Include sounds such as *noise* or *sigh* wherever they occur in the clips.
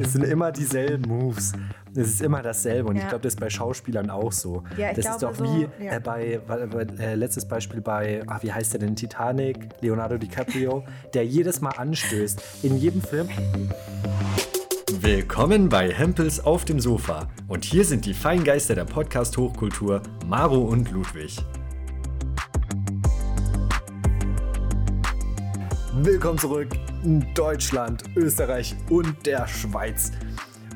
Es sind immer dieselben Moves. Es ist immer dasselbe. Und ja. ich glaube, das ist bei Schauspielern auch so. Ja, ich das glaube, ist doch wie so, ja. äh, bei, bei äh, letztes Beispiel bei, ach, wie heißt der denn, Titanic, Leonardo DiCaprio, *laughs* der jedes Mal anstößt. In jedem Film. Willkommen bei Hempels auf dem Sofa. Und hier sind die Feingeister der Podcast-Hochkultur, Maro und Ludwig. Willkommen zurück in Deutschland, Österreich und der Schweiz.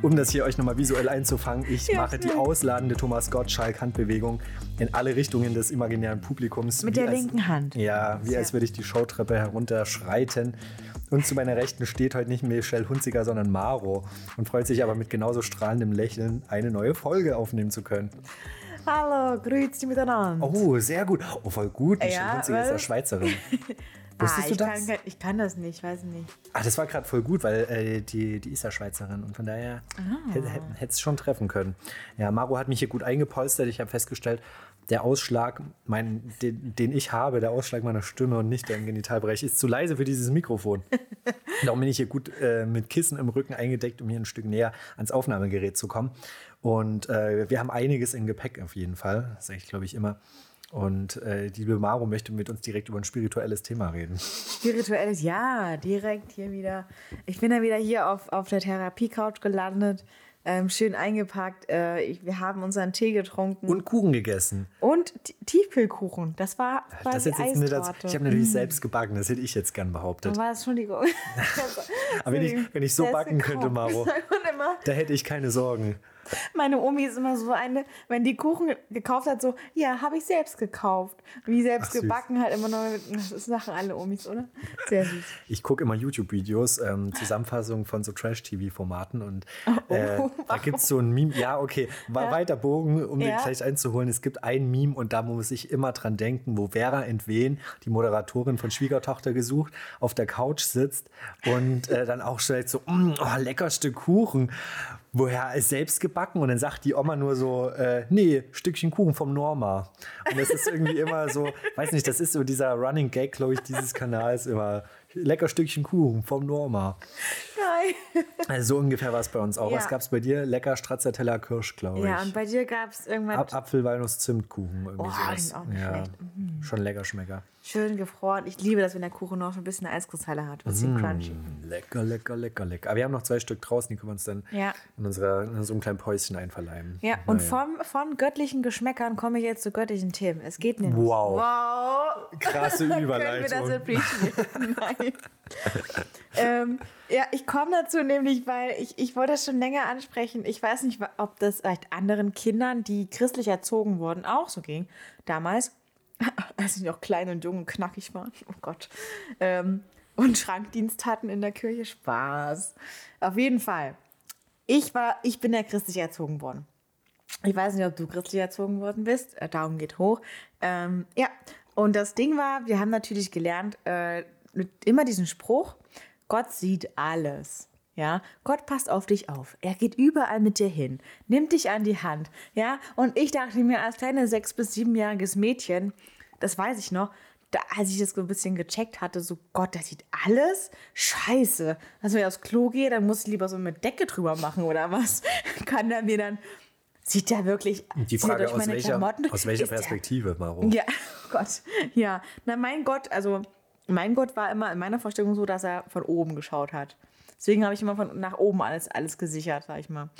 Um das hier euch nochmal visuell einzufangen, ich ja, mache die ausladende Thomas Gottschalk-Handbewegung in alle Richtungen des imaginären Publikums. Mit der als, linken Hand. Ja, wie als würde ich die Showtreppe herunterschreiten. Und zu meiner Rechten steht heute nicht Michelle Hunziger, sondern Maro und freut sich aber mit genauso strahlendem Lächeln, eine neue Folge aufnehmen zu können. Hallo, grüezi miteinander. Oh, sehr gut. Oh, voll gut. Michelle ja, Hunziger ist ja Schweizerin. *laughs* Wusstest ah, du das? Kann, ich kann das nicht, weiß nicht. Ah, das war gerade voll gut, weil äh, die, die ist ja Schweizerin und von daher ah. hätte es schon treffen können. Ja, Maro hat mich hier gut eingepolstert. Ich habe festgestellt, der Ausschlag, mein, den, den, ich habe, der Ausschlag meiner Stimme und nicht der im Genitalbereich, ist zu leise für dieses Mikrofon. *laughs* Darum bin ich hier gut äh, mit Kissen im Rücken eingedeckt, um hier ein Stück näher ans Aufnahmegerät zu kommen. Und äh, wir haben einiges im Gepäck auf jeden Fall. Das sage ich, glaube ich, immer. Und äh, die liebe Maro möchte mit uns direkt über ein spirituelles Thema reden. Spirituelles, ja, direkt hier wieder. Ich bin ja wieder hier auf, auf der Therapie-Couch gelandet. Ähm, schön eingepackt. Äh, ich, wir haben unseren Tee getrunken. Und Kuchen gegessen. Und Tiefkühlkuchen. Das war das jetzt jetzt das, Ich habe natürlich mm. selbst gebacken, das hätte ich jetzt gern behauptet. Aber Entschuldigung. *laughs* *laughs* Aber wenn ich, wenn ich so backen könnte, Maro, *laughs* da hätte ich keine Sorgen. *laughs* Meine Omi ist immer so eine, wenn die Kuchen gekauft hat, so, ja, habe ich selbst gekauft. Wie selbst Ach, gebacken halt immer noch. Das machen alle Omis, oder? Sehr süß. Ich gucke immer YouTube-Videos, ähm, Zusammenfassungen von so Trash-TV-Formaten und oh, äh, da gibt es so ein Meme. Ja, okay, ja. weiter Bogen, um ja. den gleich einzuholen. Es gibt ein Meme und da muss ich immer dran denken, wo Vera Entwen, die Moderatorin von Schwiegertochter gesucht, auf der Couch sitzt und äh, dann auch stellt so, mm, oh, lecker Stück Kuchen woher ist selbst gebacken? Und dann sagt die Oma nur so, äh, nee, Stückchen Kuchen vom Norma. Und das ist irgendwie immer so, weiß nicht, das ist so dieser Running Gag, glaube ich, dieses Kanals immer. Lecker Stückchen Kuchen vom Norma. Geil. Also so ungefähr war es bei uns auch. Ja. Was gab es bei dir? Lecker Stracciatella Kirsch, glaube ich. Ja, und bei dir gab es irgendwann. Ab Apfel, Walnuss, Zimtkuchen. Irgendwie oh, sowas. Auch nicht ja, schlecht. Mhm. Schon lecker Schmecker. Schön gefroren. Ich liebe das, wenn der Kuchen noch ein bisschen Eiskristalle hat. Ein bisschen mmh, crunchy. Lecker, lecker, lecker, lecker. Aber wir haben noch zwei Stück draußen, die können wir uns dann ja. in, unserer, in unserem kleinen Päuschen einverleiben. Ja, und naja. vom, von göttlichen Geschmäckern komme ich jetzt zu göttlichen Themen. Es geht nämlich. Wow. Wow. Krasse Überleitung. *laughs* können wir das *laughs* Nein. Ähm, ja, ich komme dazu nämlich, weil ich, ich wollte das schon länger ansprechen. Ich weiß nicht, ob das vielleicht anderen Kindern, die christlich erzogen wurden, auch so ging damals *laughs* als sie noch klein und jung und knackig waren. Oh Gott. Ähm, und Schrankdienst hatten in der Kirche. Spaß. Auf jeden Fall. Ich war, ich bin ja christlich erzogen worden. Ich weiß nicht, ob du christlich erzogen worden bist. Äh, Daumen geht hoch. Ähm, ja, und das Ding war, wir haben natürlich gelernt, äh, immer diesen Spruch, Gott sieht alles. Ja, Gott passt auf dich auf. Er geht überall mit dir hin, nimmt dich an die Hand. Ja, und ich dachte mir als kleines sechs- bis siebenjähriges Mädchen, das weiß ich noch, da, als ich das so ein bisschen gecheckt hatte, so Gott, der sieht alles. Scheiße. Also wenn ich aufs Klo gehe, dann muss ich lieber so eine Decke drüber machen oder was? *laughs* Kann er mir dann. Sieht der wirklich. Die Frage aus welcher, aus welcher Perspektive, der, Maro? Ja, oh *laughs* Gott. Ja. Na, mein Gott, also mein Gott war immer in meiner Vorstellung so, dass er von oben geschaut hat. Deswegen habe ich immer von nach oben alles, alles gesichert, sag ich mal.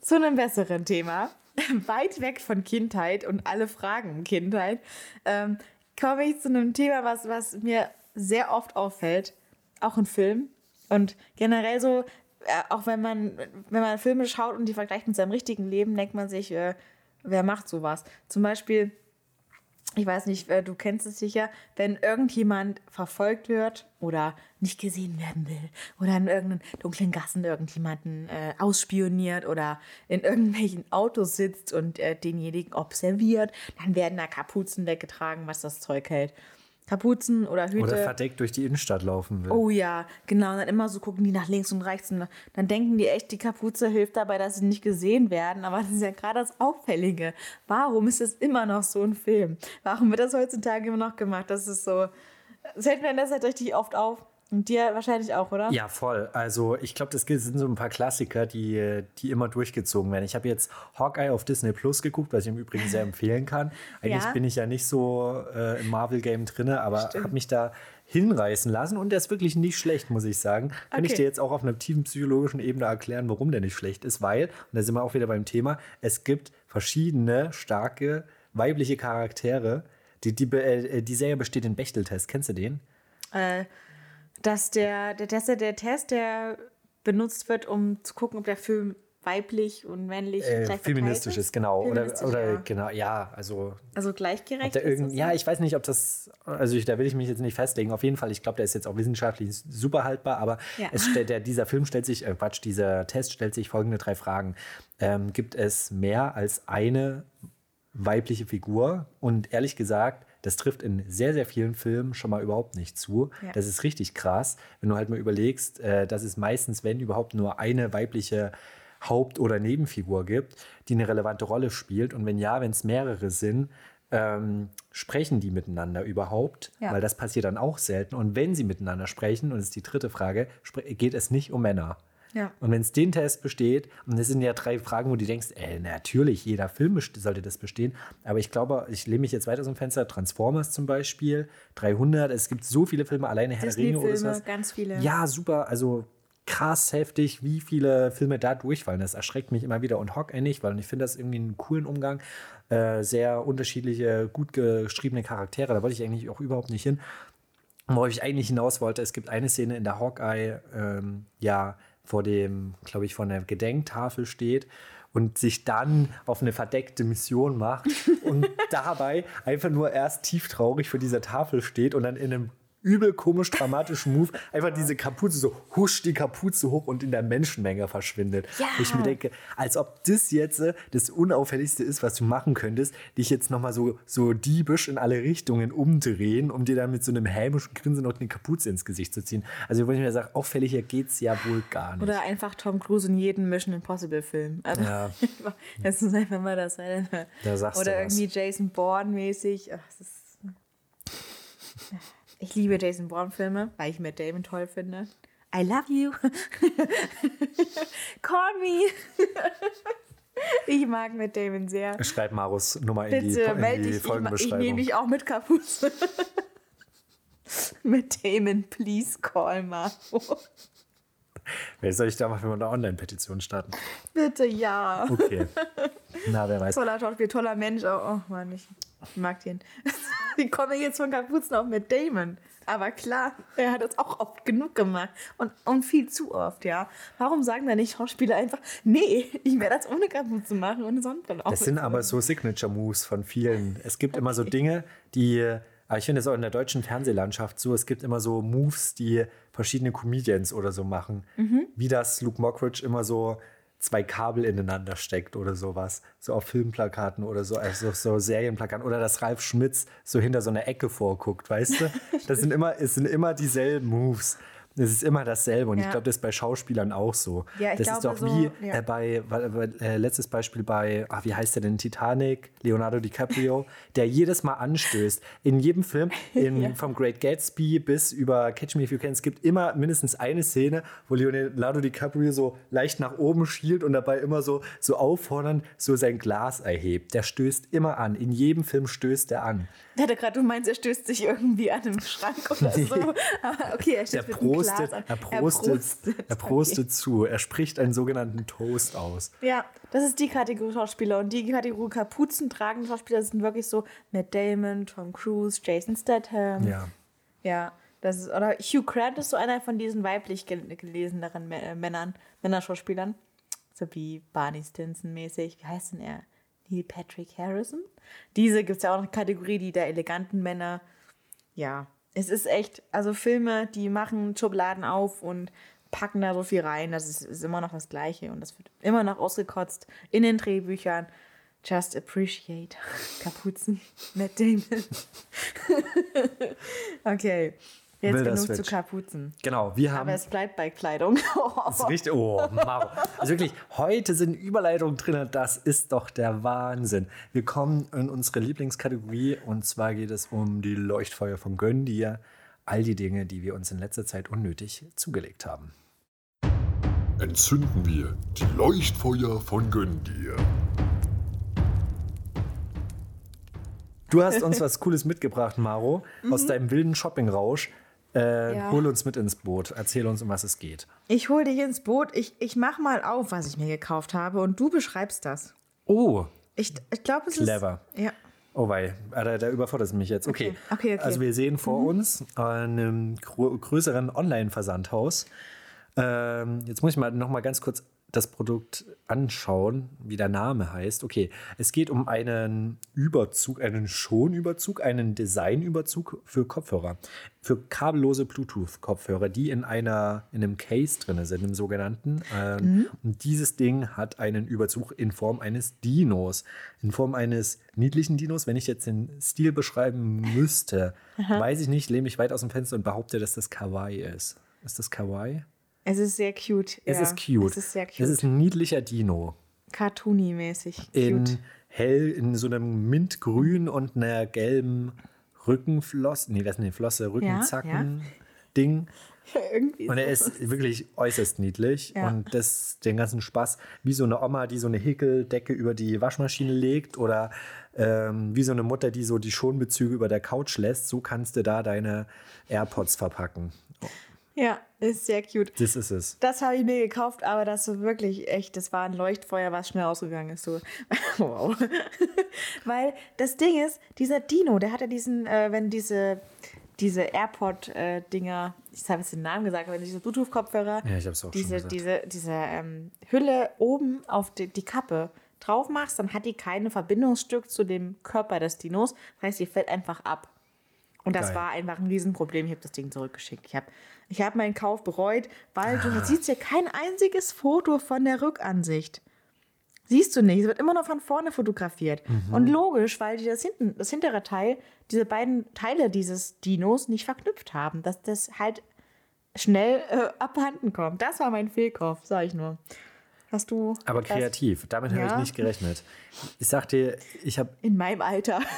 Zu einem besseren Thema. *laughs* Weit weg von Kindheit und alle Fragen Kindheit, ähm, komme ich zu einem Thema, was, was mir sehr oft auffällt, auch in Filmen. Und generell so, äh, auch wenn man, wenn man Filme schaut und die vergleicht mit seinem richtigen Leben, denkt man sich, äh, wer macht sowas? Zum Beispiel ich weiß nicht, äh, du kennst es sicher, wenn irgendjemand verfolgt wird oder nicht gesehen werden will oder in irgendeinen dunklen Gassen irgendjemanden äh, ausspioniert oder in irgendwelchen Autos sitzt und äh, denjenigen observiert, dann werden da Kapuzen weggetragen, was das Zeug hält. Kapuzen oder Hüte. Oder verdeckt durch die Innenstadt laufen will. Oh ja, genau. Und dann immer so gucken die nach links und rechts. Und dann denken die echt, die Kapuze hilft dabei, dass sie nicht gesehen werden. Aber das ist ja gerade das Auffällige. Warum ist das immer noch so ein Film? Warum wird das heutzutage immer noch gemacht? Das ist so. Das hält mir in der Zeit richtig oft auf. Und dir wahrscheinlich auch, oder? Ja, voll. Also ich glaube, das sind so ein paar Klassiker, die, die immer durchgezogen werden. Ich habe jetzt Hawkeye auf Disney Plus geguckt, was ich im Übrigen sehr empfehlen kann. Eigentlich ja. bin ich ja nicht so äh, im Marvel-Game drin, aber habe mich da hinreißen lassen und der ist wirklich nicht schlecht, muss ich sagen. Kann okay. ich dir jetzt auch auf einer tiefen psychologischen Ebene erklären, warum der nicht schlecht ist, weil, und da sind wir auch wieder beim Thema, es gibt verschiedene starke weibliche Charaktere. Die, die, äh, die Serie besteht in Bechteltest. Kennst du den? Äh, dass der, der Test, der Test, der benutzt wird, um zu gucken, ob der Film weiblich und männlich äh, feministisch ist, genau. Feministisch, oder, oder ja. genau, ja, also. Also gleichgerecht. Ist ja, ich weiß nicht, ob das, also ich, da will ich mich jetzt nicht festlegen. Auf jeden Fall, ich glaube, der ist jetzt auch wissenschaftlich super haltbar, aber ja. es der, dieser Film stellt sich, äh, Quatsch, dieser Test stellt sich folgende drei Fragen. Ähm, gibt es mehr als eine weibliche Figur? Und ehrlich gesagt, das trifft in sehr, sehr vielen Filmen schon mal überhaupt nicht zu. Ja. Das ist richtig krass, wenn du halt mal überlegst, äh, dass es meistens, wenn überhaupt, nur eine weibliche Haupt- oder Nebenfigur gibt, die eine relevante Rolle spielt. Und wenn ja, wenn es mehrere sind, ähm, sprechen die miteinander überhaupt? Ja. Weil das passiert dann auch selten. Und wenn sie miteinander sprechen, und das ist die dritte Frage, geht es nicht um Männer. Ja. Und wenn es den Test besteht, und das sind ja drei Fragen, wo du denkst, ey, natürlich, jeder Film sollte das bestehen. Aber ich glaube, ich lehne mich jetzt weiter dem Fenster. Transformers zum Beispiel, 300, es gibt so viele Filme, alleine Herr Ringe oder sowas. ganz viele. Ja, super. Also krass heftig, wie viele Filme da durchfallen. Das erschreckt mich immer wieder und Hawkeye nicht, weil ich finde das irgendwie einen coolen Umgang. Äh, sehr unterschiedliche, gut geschriebene Charaktere. Da wollte ich eigentlich auch überhaupt nicht hin. Wo ich eigentlich hinaus wollte, es gibt eine Szene in der Hawkeye, ähm, ja, vor dem, glaube ich, vor einer Gedenktafel steht und sich dann auf eine verdeckte Mission macht und *laughs* dabei einfach nur erst tief traurig vor dieser Tafel steht und dann in einem übel komisch dramatischen Move einfach diese Kapuze so husch die Kapuze hoch und in der Menschenmenge verschwindet. Ja. Wo ich mir denke, als ob das jetzt äh, das unauffälligste ist, was du machen könntest, dich jetzt nochmal so, so diebisch in alle Richtungen umdrehen, um dir dann mit so einem hämischen Grinsen noch eine Kapuze ins Gesicht zu ziehen. Also wo ich mir sage, auffälliger geht's ja wohl gar nicht. Oder einfach Tom Cruise in jedem Mission Impossible Film. Also ja. *laughs* das ist einfach mal das. Da sagst Oder irgendwie Jason Bourne mäßig. Ach, das ist *laughs* ich liebe Jason Bourne-Filme, weil ich Matt Damon toll finde. I love you. *laughs* Call me. ich mag Matt Damon sehr. Schreib Marus Nummer in die, in die Folgenbeschreibung. Ich, ich nehme dich auch mit Kapuze. *laughs* Matt Damon, please call Maro. Wer soll ich da machen, wenn wir eine Online-Petition starten? Bitte ja. Okay. Na, wer weiß. Toller Schauspiel, toller Mensch. Oh, oh Mann, ich mag den. Wie komme ich jetzt von Kapuzen auf mit Damon? Aber klar, er hat das auch oft genug gemacht. Und, und viel zu oft, ja. Warum sagen da nicht Schauspieler einfach, nee, ich werde das ohne Kapuze machen, ohne Sonnenbrille. Das sind aber so Signature-Moves von vielen. Es gibt okay. immer so Dinge, die, aber ich finde es auch in der deutschen Fernsehlandschaft so, es gibt immer so Moves, die verschiedene Comedians oder so machen. Mhm. Wie das Luke Mockridge immer so zwei Kabel ineinander steckt oder sowas. So auf Filmplakaten oder so, also so Serienplakaten. Oder dass Ralf Schmitz so hinter so einer Ecke vorguckt, weißt du? *laughs* Das sind immer, es sind immer dieselben Moves. Es ist immer dasselbe und ja. ich glaube, das ist bei Schauspielern auch so. Ja, ich das glaube, ist doch wie so, ja. äh, bei, bei äh, letztes Beispiel bei, ach, wie heißt der denn, Titanic, Leonardo DiCaprio, *laughs* der jedes Mal anstößt. In jedem Film, in, *laughs* ja. vom Great Gatsby bis über Catch Me If You Can, es gibt immer mindestens eine Szene, wo Leonardo DiCaprio so leicht nach oben schielt und dabei immer so, so auffordernd so sein Glas erhebt. Der stößt immer an. In jedem Film stößt er an. *laughs* Hatte gerade, du meinst, er stößt sich irgendwie an einem Schrank oder so. Aber okay, er stößt der prostet, er prostet, er prostet, er prostet okay. zu. Er spricht einen sogenannten Toast aus. Ja, das ist die Kategorie Schauspieler. Und die Kategorie Kapuzen tragende Schauspieler sind wirklich so Matt Damon, Tom Cruise, Jason Statham. Ja. Ja. Das ist, oder Hugh Grant ist so einer von diesen weiblich geleseneren äh, Männern, Männerschauspielern. So wie Barney Stinson mäßig. Wie heißt denn er? Neil Patrick Harrison? Diese gibt es ja auch eine Kategorie, die der eleganten Männer. Ja, es ist echt, also Filme, die machen Schubladen auf und packen da so viel rein. Das ist, ist immer noch das Gleiche und das wird immer noch ausgekotzt in den Drehbüchern. Just appreciate *laughs* Kapuzen, Matt Damon. *laughs* okay. Jetzt Wilder genug Switch. zu Kapuzen. Genau, wir haben. Aber es bleibt bei Kleidung. *laughs* das ist richtig. Oh, Maro. Also wirklich, heute sind Überleitungen drin. Das ist doch der Wahnsinn. Wir kommen in unsere Lieblingskategorie und zwar geht es um die Leuchtfeuer von Gönn, die ja all die Dinge, die wir uns in letzter Zeit unnötig zugelegt haben. Entzünden wir die Leuchtfeuer von Göndir. Du hast uns was Cooles mitgebracht, Maro, aus deinem wilden Shoppingrausch. Äh, Ja. Hol uns mit ins Boot. Erzähl uns, um was es geht. Ich hole dich ins Boot. Ich, ich mach mal auf, was ich mir gekauft habe und du beschreibst das. Oh, Ich, ich glaube, es Clever. ist. Ja. Oh wei, ah, da, da überfordert es mich jetzt. Okay. Okay, okay, Mhm. okay. Also wir sehen vor uns einen grö größeren Online-Versandhaus. Ähm, jetzt muss ich mal noch mal ganz kurz das Produkt anschauen, wie der Name heißt. Okay, es geht um einen Überzug, einen Schonüberzug, einen Designüberzug für Kopfhörer, für kabellose Bluetooth-Kopfhörer, die in einer in einem Case drin sind, im sogenannten. Ähm, Und dieses Ding hat einen Überzug in Form eines Dinos, in Form eines niedlichen Dinos. Wenn ich jetzt den Stil beschreiben müsste, weiß ich nicht, lehne mich weit aus dem Fenster und behaupte, dass das Kawaii ist. Ist das Kawaii? Es ist sehr cute. Es ja. ist cute. Es ist sehr cute. Es ist ein niedlicher Dino. Cartoony-mäßig. In hell, in so einem Mintgrün und einer gelben Rückenflosse. Nee, das ist eine Flosse, Rückenzacken-Ding. *laughs* Irgendwie Und er ist wirklich äußerst niedlich. Ja. Und das, den ganzen Spaß, wie so eine Oma, die so eine Häkeldecke über die Waschmaschine legt oder ähm, wie so eine Mutter, die so die Schonbezüge über der Couch lässt, so kannst du da deine AirPods verpacken. Ja, ist sehr cute. Das ist es. Das habe ich mir gekauft, aber das ist wirklich echt, das war ein Leuchtfeuer, was schnell ausgegangen ist. So. *laughs* wow. *laughs* Weil das Ding ist, dieser Dino, der hat ja diesen, äh, wenn diese, diese AirPod-Dinger, ich habe jetzt den Namen gesagt, aber diese Bluetooth-Kopfhörer, Ja, ich hab's auch schon diese, gesagt. diese, diese ähm, Hülle oben auf die, die Kappe drauf machst, dann hat die kein Verbindungsstück zu dem Körper des Dinos. Das heißt, die fällt einfach ab. Und das Geil. war einfach ein Riesenproblem. Ich habe das Ding zurückgeschickt. Ich habe ich hab meinen Kauf bereut, weil Ah. du siehst ja kein einziges Foto von der Rückansicht. Siehst du nicht. Es wird immer nur von vorne fotografiert. Mhm. Und logisch, weil die das, hinten, das hintere Teil, diese beiden Teile dieses Dinos nicht verknüpft haben, dass das halt schnell äh, abhanden kommt. Das war mein Fehlkauf, sag ich nur. Hast du. Aber das kreativ. Damit habe ich Ja. nicht gerechnet. Ich sag dir, ich habe In meinem Alter. *laughs*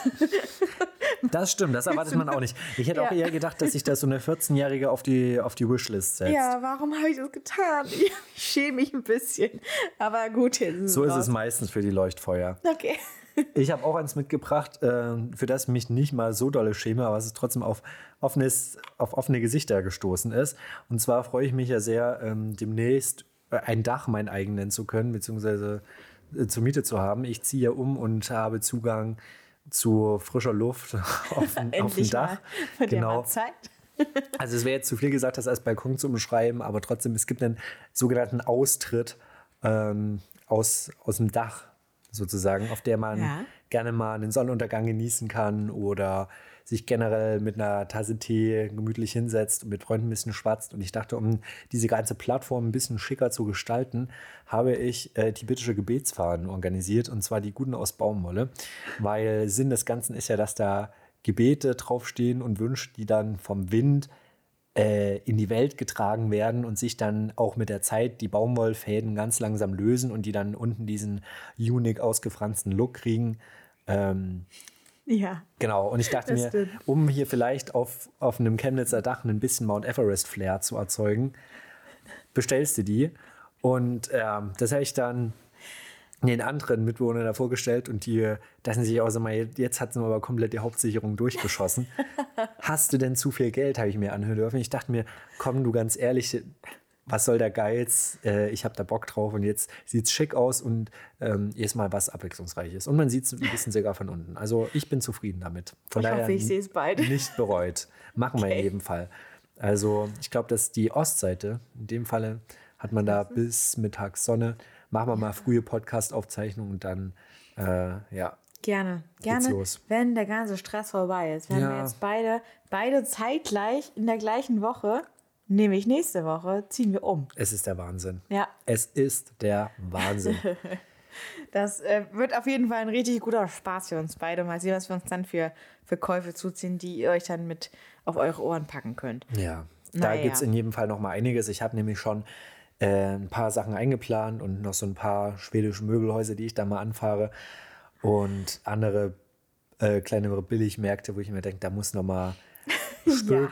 Das stimmt, das erwartet man auch nicht. Ich hätte auch Ja. eher gedacht, dass sich da so eine 14-Jährige auf die, auf die Wishlist setzt. Ja, warum habe ich das getan? Ich schäme mich ein bisschen. Aber gut, jetzt ist So ist raus. es meistens für die Leuchtfeuer. Okay. Ich habe auch eins mitgebracht, äh, für das ich mich nicht mal so dolle schäme, aber es ist trotzdem auf, offenes, auf offene Gesichter gestoßen ist. Und zwar freue ich mich ja sehr, ähm, demnächst ein Dach mein eigen nennen zu können, beziehungsweise äh, zur Miete zu haben. Ich ziehe ja um und habe Zugang zu frischer Luft *laughs* auf, dem- auf dem Dach. *laughs* mal. Genau. mal Zeit. *laughs* Also es wäre jetzt zu viel gesagt, das als Balkon zu beschreiben, aber trotzdem, es gibt einen sogenannten Austritt ähm, aus, aus dem Dach sozusagen, auf der man Ja. Gerne mal einen Sonnenuntergang genießen kann oder sich generell mit einer Tasse Tee gemütlich hinsetzt und mit Freunden ein bisschen schwatzt. Und ich dachte, um diese ganze Plattform ein bisschen schicker zu gestalten, habe ich äh, tibetische Gebetsfahnen organisiert und zwar die guten aus Baumwolle, weil Sinn des Ganzen ist ja, dass da Gebete draufstehen und Wünsche, die dann vom Wind äh, in die Welt getragen werden und sich dann auch mit der Zeit die Baumwollfäden ganz langsam lösen und die dann unten diesen unique ausgefransten Look kriegen. Ähm, Ja. genau, und ich dachte mir, stimmt. um hier vielleicht auf, auf einem Chemnitzer Dach ein bisschen Mount Everest-Flair zu erzeugen, bestellst du die. Und ähm, das habe ich dann den anderen Mitbewohnern da vorgestellt und die dachten sich auch so mal, jetzt hat sie aber komplett die Hauptsicherung durchgeschossen. *laughs* Hast du denn zu viel Geld, habe ich mir anhören dürfen. Ich dachte mir, komm du ganz ehrlich, was soll der Geiz? Äh, ich habe da Bock drauf und jetzt sieht es schick aus und ähm, jetzt mal was Abwechslungsreiches. Und man sieht es ein bisschen sogar von unten. Also ich bin zufrieden damit. Von Ich daher hoffe, ich sehe es bald. Nicht bereut. Machen wir in Okay. jedem Fall. Also ich glaube, dass die Ostseite, in dem Falle hat man da bis mittags Sonne. Machen wir mal frühe Podcast-Aufzeichnungen und dann, äh, ja, Gerne, gerne, los. wenn der ganze Stress vorbei ist. Wenn wir Ja. jetzt beide, beide zeitgleich in der gleichen Woche, nämlich nächste Woche, ziehen wir um. es ist der Wahnsinn. Ja, Es ist der Wahnsinn. *laughs* das äh, wird auf jeden Fall ein richtig guter Spaß für uns beide. Mal sehen, was wir uns dann für, für Käufe zuziehen, die ihr euch dann mit auf eure Ohren packen könnt. Ja, da Naja. gibt es in jedem Fall noch mal einiges. Ich habe nämlich schon äh, ein paar Sachen eingeplant und noch so ein paar schwedische Möbelhäuser, die ich da mal anfahre und andere äh, kleinere Billigmärkte, wo ich mir denke, da muss noch mal Ja.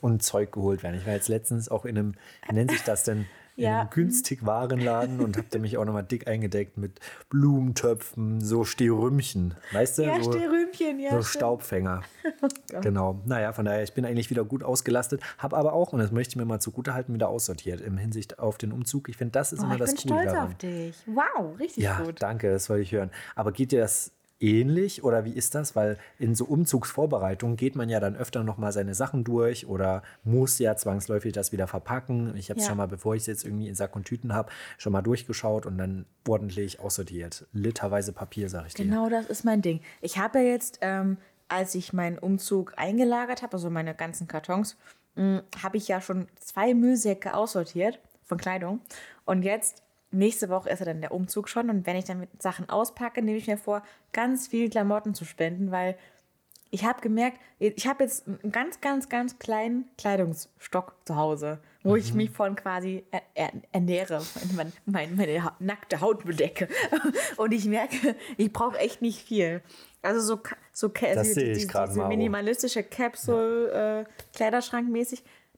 und Zeug geholt werden. Ich war jetzt letztens auch in einem, wie nennt sich das denn? in ja. einem günstig Warenladen und habe mich auch nochmal dick eingedeckt mit Blumentöpfen, so Stehrümchen. Weißt du? Ja, so, Stehrümchen, ja. So stimmt. Staubfänger. *laughs* Oh genau. Naja, von daher, ich bin eigentlich wieder gut ausgelastet, habe aber auch, und das möchte ich mir mal zugutehalten, wieder aussortiert im Hinsicht auf den Umzug. Ich finde, das ist oh, immer das Coole. Ich bin stolz daran. auf dich. Wow, richtig ja, gut. Ja, danke, das wollte ich hören. Aber geht dir das ähnlich oder wie ist das? Weil in so Umzugsvorbereitungen geht man ja dann öfter noch mal seine Sachen durch oder muss ja zwangsläufig das wieder verpacken. Ich habe es ja. schon mal, bevor ich es jetzt irgendwie in Sack und Tüten habe, schon mal durchgeschaut und dann ordentlich aussortiert. Literweise Papier, sage ich dir. Genau, das ist mein Ding. Ich habe ja jetzt, ähm, als ich meinen Umzug eingelagert habe, also meine ganzen Kartons, hm, habe ich ja schon zwei Müllsäcke aussortiert von Kleidung. Und jetzt nächste Woche ist ja dann der Umzug schon und wenn ich dann mit Sachen auspacke, nehme ich mir vor, ganz viel Klamotten zu spenden, weil ich habe gemerkt, ich habe jetzt einen ganz, ganz, ganz kleinen Kleidungsstock zu Hause, wo mhm. ich mich von quasi ernähre, meine, meine, meine nackte Haut bedecke. *laughs* Und ich merke, ich brauche echt nicht viel. Also so, so das diese, ich diese, diese minimalistische Capsule ja. äh,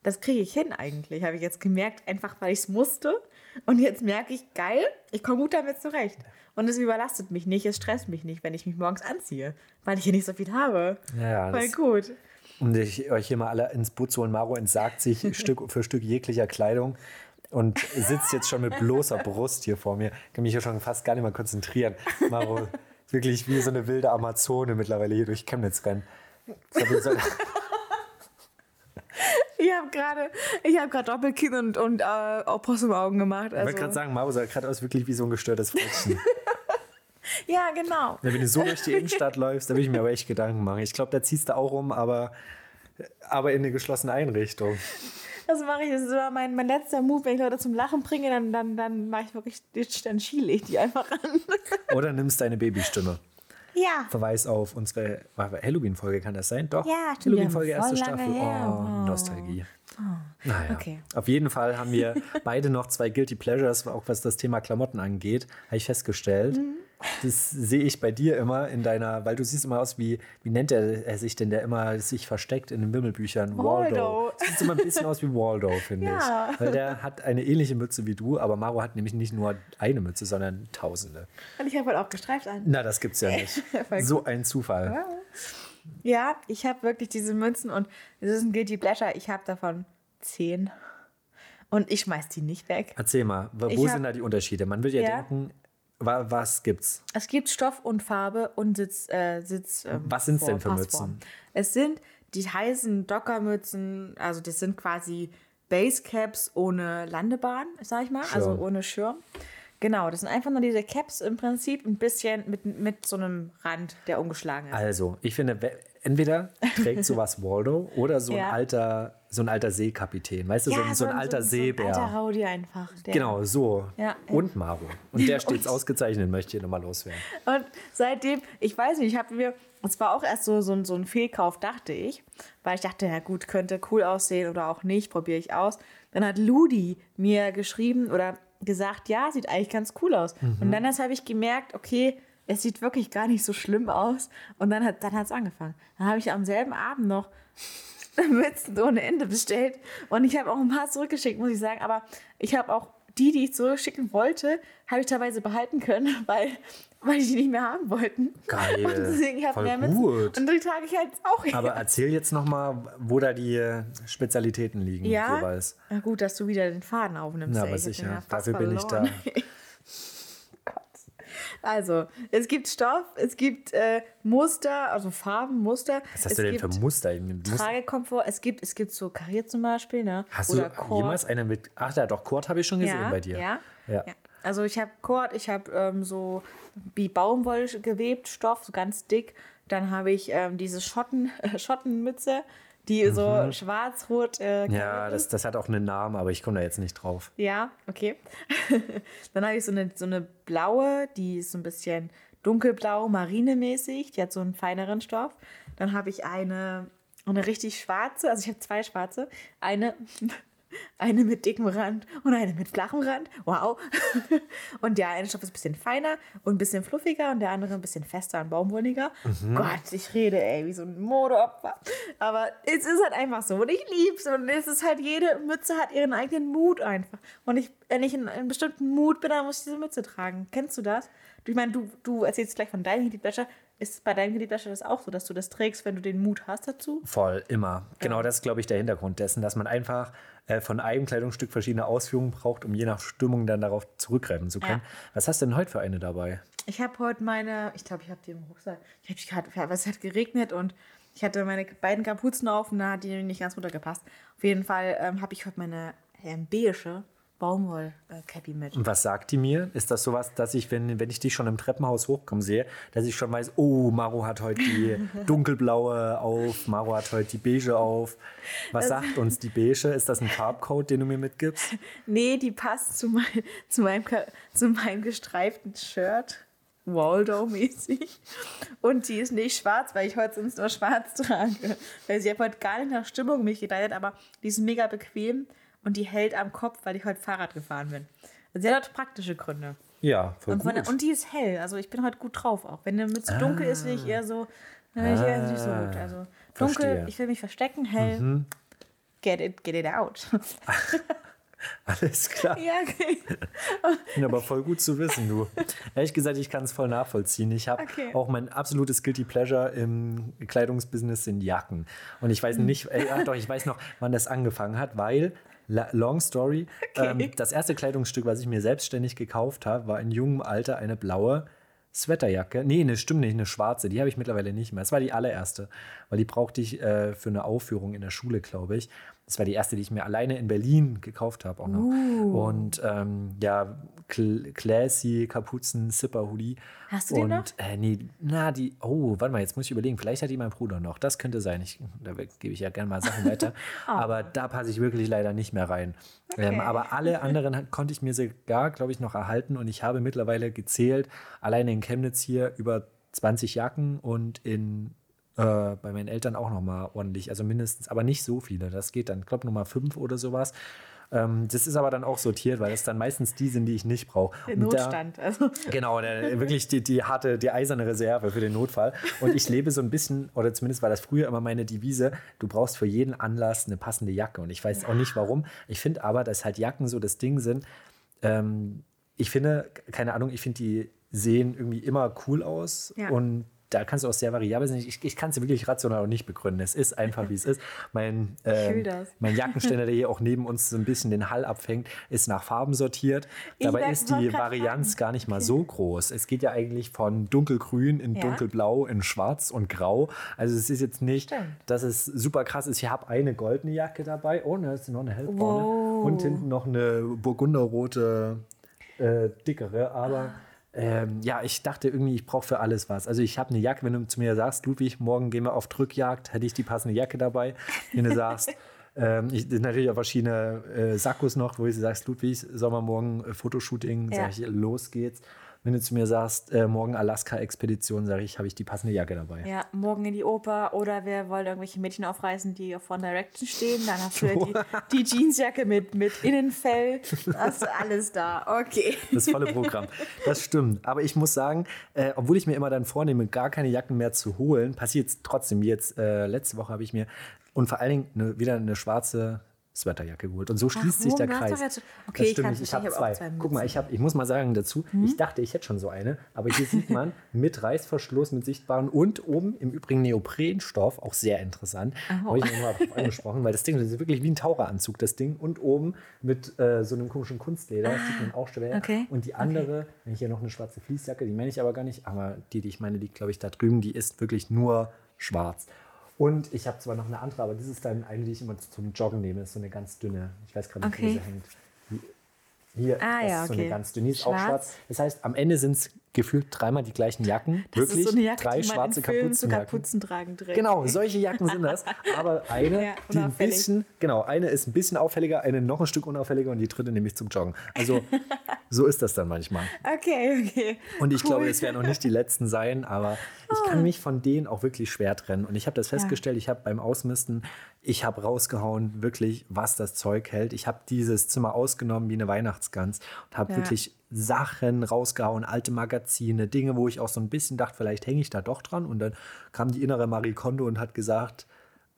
das kriege ich hin eigentlich, habe ich jetzt gemerkt, einfach weil ich es musste. Und jetzt merke ich, geil, ich komme gut damit zurecht. Und es überlastet mich nicht, es stresst mich nicht, wenn ich mich morgens anziehe, weil ich hier nicht so viel habe. Ja, Voll gut. Um ich, euch hier mal alle ins Boot zu holen, Maro entsagt sich *laughs* Stück für Stück jeglicher Kleidung und sitzt jetzt schon mit bloßer Brust hier vor mir. Ich kann mich ja schon fast gar nicht mehr konzentrieren. Maro, wirklich wie so eine wilde Amazone mittlerweile hier durch Chemnitz rennen. Ich habe so ich habe gerade hab Doppelkinn und, und äh, Opossum-Augen gemacht. Also. Ich wollte gerade sagen, Maro sah gerade aus wirklich wie so ein gestörtes Frettchen. *laughs* ja, genau. Ja, wenn du so durch die Innenstadt läufst, da will ich mir aber echt Gedanken machen. Ich glaube, da ziehst du auch um, aber, aber in eine geschlossene Einrichtung. Das mache ich. Das ist immer mein, mein letzter Move. Wenn ich Leute zum Lachen bringe, dann, dann, dann mache ich wirklich, dann schiele ich die einfach an. Oder nimmst deine Babystimme. Ja. Verweis auf unsere Halloween-Folge, kann das sein? Doch. Ja, Halloween-Folge, erste Staffel. Oh, Nostalgie. Oh. Naja. Okay. Auf jeden Fall haben wir *laughs* beide noch zwei Guilty Pleasures, auch was das Thema Klamotten angeht, habe ich festgestellt. Mhm. Das sehe ich bei dir immer in deiner, weil du siehst immer aus wie, wie nennt er, er sich denn, der immer sich versteckt in den Wimmelbüchern? Waldo. Waldo. Sieht immer ein bisschen aus wie Waldo, finde *laughs* ja. ich. Weil der hat eine ähnliche Mütze wie du, aber Maro hat nämlich nicht nur eine Mütze, sondern tausende. Und ich habe halt auch gestreift an. Na, das gibt's ja nicht. *laughs* so ein Zufall. Ja, ja ich habe wirklich diese Münzen und es ist ein Guilty Pleasure. Ich habe davon zehn. Und ich schmeiß die nicht weg. Erzähl mal, wo ich sind da die Unterschiede? Man würde ja, ja, denken, was gibt's? Es gibt Stoff und Farbe und Sitz. Äh, Sitz ähm, Was sind es denn für Passform. Mützen? Es sind die heißen Dockermützen, also das sind quasi Basecaps ohne Landebahn, sag ich mal, Schirm. also ohne Schirm. Genau, das sind einfach nur diese Caps im Prinzip ein bisschen mit, mit so einem Rand, der umgeschlagen ist. Also, ich finde, entweder trägt *laughs* sowas Waldo oder so ein ja. alter so ein alter Seekapitän, weißt du, ja, so, so, ein alter so, Seebär. So ein alter Rowdy einfach. Genau, so. Ja, und Maro. Und der steht ausgezeichnet, möchte ich nochmal loswerden. Und seitdem, ich weiß nicht, ich habe mir, es war auch erst so, so, so ein Fehlkauf, dachte ich, weil ich dachte, ja gut, könnte cool aussehen oder auch nicht, probiere ich aus. Dann hat Ludi mir geschrieben oder gesagt, ja, sieht eigentlich ganz cool aus. Mhm. Und dann habe ich gemerkt, okay, es sieht wirklich gar nicht so schlimm aus. Und dann hat es dann angefangen. Dann habe ich am selben Abend noch *laughs* Mützen ohne Ende bestellt. Und ich habe auch ein paar zurückgeschickt, muss ich sagen. Aber ich habe auch die, die ich zurückschicken wollte, habe ich teilweise behalten können, *laughs* weil, weil die nicht mehr haben wollten. Geil. Und deswegen habe ich mehr gut. Und die trage ich halt auch hier. Aber erzähl jetzt nochmal, wo da die Spezialitäten liegen ja? jeweils. Na gut, dass du wieder den Faden aufnimmst. Na, aber sicher. Dafür bin ich da. *laughs* Also, es gibt Stoff, es gibt äh, Muster, also Farben, Muster. Was hast es du denn für Muster? Tragekomfort, es gibt, es gibt so kariert zum Beispiel, ne? Hast Oder du Kord. jemals eine mit, ach ja, doch, Kord habe ich schon gesehen ja, bei dir. Ja, ja. ja. Also ich habe Kord, ich habe ähm, so wie Baumwoll gewebt Stoff, so ganz dick. Dann habe ich ähm, diese Schotten, *laughs* Schottenmütze, die mhm. so schwarz-rot. Äh, ja, das, das hat auch einen Namen, aber ich komme da jetzt nicht drauf. Ja, okay. *laughs* dann habe ich so eine, so eine blaue, die ist so ein bisschen dunkelblau, marinemäßig. Die hat so einen feineren Stoff. Dann habe ich eine, eine richtig schwarze, also ich habe zwei schwarze. Eine, eine mit dickem Rand und eine mit flachem Rand. Wow. *laughs* Und der eine Stoff ist ein bisschen feiner und ein bisschen fluffiger und der andere ein bisschen fester und baumwolliger. Mhm. Gott, ich rede, ey, wie so ein Modeopfer. Aber es ist halt einfach so und ich lieb's und es ist halt, jede Mütze hat ihren eigenen Mut einfach. Und ich, wenn ich in einem bestimmten Mut bin, dann muss ich diese Mütze tragen. Kennst du das? Ich meine, du, du erzählst gleich von deinem Guilty ist bei deinem Guilty das auch so, dass du das trägst, wenn du den Mut hast dazu? Voll, immer. Genau, ja. das ist, glaube ich, der Hintergrund dessen, dass man einfach äh, von einem Kleidungsstück verschiedene Ausführungen braucht, um je nach Stimmung dann darauf zurückgreifen zu können. Ja. Was hast du denn heute für eine dabei? Ich habe heute meine, ich glaube, ich habe die im Rucksack. Ich habe gerade, es hat geregnet und ich hatte meine beiden Kapuzen auf und da hat die nicht ganz runtergepasst. Auf jeden Fall ähm, habe ich heute meine ähm, beige Baumwoll-Cappy mit. Und was sagt die mir? Ist das sowas, dass ich, wenn, wenn ich dich schon im Treppenhaus hochkommen sehe, dass ich schon weiß, oh, Maro hat heute die *laughs* dunkelblaue auf, Maro hat heute die beige auf. Was also, sagt uns die beige? Ist das ein Farbcode, den du mir mitgibst? *laughs* Nee, die passt zu, mein, zu, meinem, zu meinem gestreiften Shirt. Waldo-mäßig. Und die ist nicht schwarz, weil ich heute sonst nur schwarz trage. Weil sie hat heute gar nicht nach Stimmung mich geleitet, aber die ist mega bequem und die hält am Kopf, weil ich heute Fahrrad gefahren bin. Also sie hat praktische Gründe. Ja, voll und, gut. und die ist hell, also ich bin heute gut drauf auch. Wenn eine Mütze ah. dunkel ist, bin ich eher so, dann ich eher nicht so gut. Ah, also dunkel, Verstehe. ich will mich verstecken, hell, mhm. get it, get it out. *laughs* Alles klar. Ja, okay. aber voll gut zu wissen, du. Ehrlich gesagt, ich kann es voll nachvollziehen. Ich habe okay. auch mein absolutes Guilty Pleasure im Kleidungsbusiness sind Jacken. Und ich weiß hm. nicht, äh, doch, ich weiß noch, wann das angefangen hat, weil Long Story. *laughs* Okay. Ähm, das erste Kleidungsstück, was ich mir selbstständig gekauft habe, war in jungem Alter eine blaue Sweaterjacke. Nee, eine stimmt nicht, eine schwarze. Die habe ich mittlerweile nicht mehr. Das war die allererste, weil die brauchte ich äh, für eine Aufführung in der Schule, glaube ich. Das war die erste, die ich mir alleine in Berlin gekauft habe auch noch. Uh. Und ähm, ja, Cl Classy, Kapuzen, Zipper, Hoodie. Hast du und, den noch? Äh, nee, na, die, oh, warte mal, jetzt muss ich überlegen. Vielleicht hat die mein Bruder noch. Das könnte sein. Ich, da gebe ich ja gerne mal Sachen weiter. *laughs* oh. Aber da passe ich wirklich leider nicht mehr rein. Ähm, okay. Ähm, aber alle anderen konnte ich mir sogar, glaube ich, noch erhalten. Und ich habe mittlerweile gezählt, alleine in Chemnitz hier über 20 Jacken und in äh, bei meinen Eltern auch nochmal ordentlich, also mindestens, aber nicht so viele. Das geht dann, ich glaube, Nummer fünf oder sowas. Ähm, das ist aber dann auch sortiert, weil das dann meistens die sind, die ich nicht brauche. Der Notstand. Da, also. Genau, der, wirklich die, die harte, die eiserne Reserve für den Notfall. Und ich lebe so ein bisschen, oder zumindest war das früher immer meine Devise, du brauchst für jeden Anlass eine passende Jacke. Und ich weiß auch nicht warum. Ich finde aber, dass halt Jacken so das Ding sind. Ähm, ich finde, keine Ahnung, ich finde, die sehen irgendwie immer cool aus. Ja. Und da kannst du auch sehr variabel sein. Ich, ich kann es wirklich rational auch nicht begründen. Es ist einfach, wie es ist. Mein, *laughs* äh, mein *laughs* Jackenständer, der hier auch neben uns so ein bisschen den Hall abfängt, ist nach Farben sortiert. Dabei ist die Varianz gar nicht mal *laughs* so groß. Es geht ja eigentlich von dunkelgrün in ja. dunkelblau in schwarz und grau. Also es ist jetzt nicht, Stimmt. dass es super krass ist. Ich habe eine goldene Jacke dabei. Oh, ne, ist noch eine hellbraune. Wow. Und hinten noch eine burgunderrote, äh, dickere. Aber... Ah ähm, ja, ich dachte irgendwie, ich brauche für alles was. Also ich habe eine Jacke, wenn du zu mir sagst, Ludwig, morgen gehen wir auf Drückjagd, hätte ich die passende Jacke dabei. Wenn du sagst, *laughs* ähm, ich, natürlich auch verschiedene äh, Sakkos noch, wo du sagst, Ludwig, Sommermorgen äh, Fotoshooting, ja. sag ich, los geht's. Wenn du zu mir sagst, äh, morgen Alaska-Expedition, sage ich, habe ich die passende Jacke dabei. Ja, morgen in die Oper oder wir wollen irgendwelche Mädchen aufreißen, die auf One Direction stehen. Dann hast du die, *laughs* die Jeansjacke mit, mit Innenfell. Hast du alles da. Okay. Das volle Programm. Das stimmt. Aber ich muss sagen, äh, obwohl ich mir immer dann vornehme, gar keine Jacken mehr zu holen, passiert es trotzdem. Jetzt äh, letzte Woche habe ich mir und vor allen Dingen eine, wieder eine schwarze Sweaterjacke geholt. Und so schließt Ach, sich der Kreis. Okay, das stimmt, ich, ich habe zwei. zwei Guck mal, ich, hab, ich muss mal sagen dazu, hm? ich dachte, ich hätte schon so eine, aber hier sieht man *laughs* mit Reißverschluss, mit sichtbaren und oben im Übrigen Neoprenstoff, auch sehr interessant. Oh. Habe ich nochmal angesprochen, weil das Ding das ist wirklich wie ein Taucheranzug, das Ding. Und oben mit äh, so einem komischen Kunstleder, das sieht man auch schwer. Okay. Und die andere, okay. wenn ich hier noch eine schwarze Fließjacke, die meine ich aber gar nicht, aber die, die ich meine, liegt, glaube ich, da drüben, die ist wirklich nur schwarz. Und ich habe zwar noch eine andere, aber das ist dann eine, die ich immer zum Joggen nehme. Das ist so eine ganz dünne. Ich weiß gerade nicht, okay. wie sie hängt. Hier, ah, das ja, ist okay. so eine ganz dünne, ist schwarz. auch schwarz. Das heißt, am Ende sind es gefühlt dreimal die gleichen Jacken. Das wirklich ist so eine Jacke, drei die schwarze Kapuzen, Kapuzen tragen trägt. Genau, solche Jacken sind das. *laughs* Aber eine, ja, die ein bisschen, genau, eine ist ein bisschen auffälliger, eine noch ein Stück unauffälliger und die dritte nämlich zum Joggen. Also *laughs* so ist das dann manchmal. Okay, okay. Und ich cool. glaube, es werden noch nicht die letzten sein, aber *laughs* ich kann ah. mich von denen auch wirklich schwer trennen. Und ich habe das festgestellt, ja. ich habe beim Ausmisten, ich habe rausgehauen, wirklich, was das Zeug hält. Ich habe dieses Zimmer ausgenommen wie eine Weihnachtsgans und habe ja. wirklich Sachen rausgehauen, alte Magazine, Dinge, wo ich auch so ein bisschen dachte, vielleicht hänge ich da doch dran. Und dann kam die innere Marie Kondo und hat gesagt,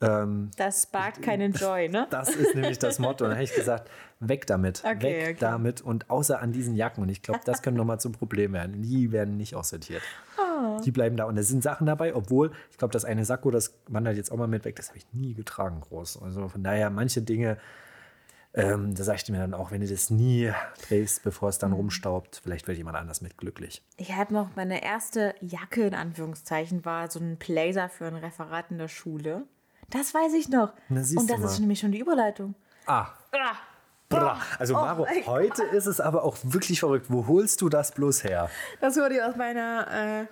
ähm, das sparkt keinen Joy, ne? Das ist nämlich das Motto. Und dann habe ich gesagt, weg damit, *laughs* okay, weg okay. damit und außer an diesen Jacken. Und ich glaube, das könnte nochmal zum Problem werden. Die werden nicht aussortiert. Oh. Die bleiben da. Und da sind Sachen dabei, obwohl, ich glaube, das eine Sakko, das wandert jetzt auch mal mit weg, das habe ich nie getragen groß. Also von daher, manche Dinge ähm, da sage ich mir dann auch, wenn du das nie trägst, bevor es dann mhm. rumstaubt, vielleicht wird jemand anders mit glücklich. Ich hatte noch meine erste Jacke in Anführungszeichen, war so ein Blazer für ein Referat in der Schule. Das weiß ich noch. Na, Und das ist nämlich schon die Überleitung. Ah. ah. Bra. Also oh Maro, heute ist es aber auch wirklich verrückt. Wo holst du das bloß her? Das wurde ich aus meiner, äh,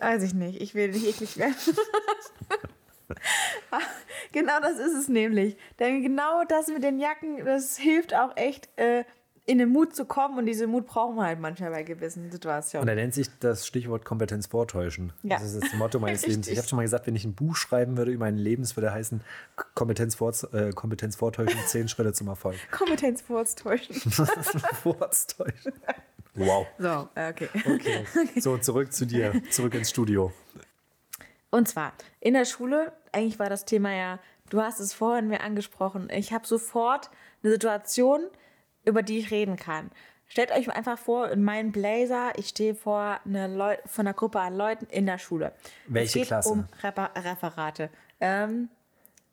weiß ich nicht, ich will nicht eklig werden. *laughs* genau das ist es nämlich. Denn genau das mit den Jacken, das hilft auch echt, äh, in den Mut zu kommen. Und diese Mut brauchen wir halt manchmal bei gewissen Situationen. Und da nennt sich das Stichwort Kompetenz vortäuschen. Ja. Das ist das Motto meines *laughs* Lebens. Ich habe schon mal gesagt, wenn ich ein Buch schreiben würde über mein Leben, es würde heißen Kompetenz, vor, äh, Kompetenz vortäuschen, zehn Schritte zum Erfolg. Kompetenz vortäuschen. *laughs* vortäuschen. Wow. So, okay. okay. So, zurück zu dir, zurück ins Studio. Und zwar in der Schule, eigentlich war das Thema ja, du hast es vorhin mir angesprochen, ich habe sofort eine Situation, über die ich reden kann. Stellt euch einfach vor, in meinem Blazer, ich stehe vor einer, Leu vor einer Gruppe an Leuten in der Schule. Welche Klasse? Um Refer Referate. Ähm,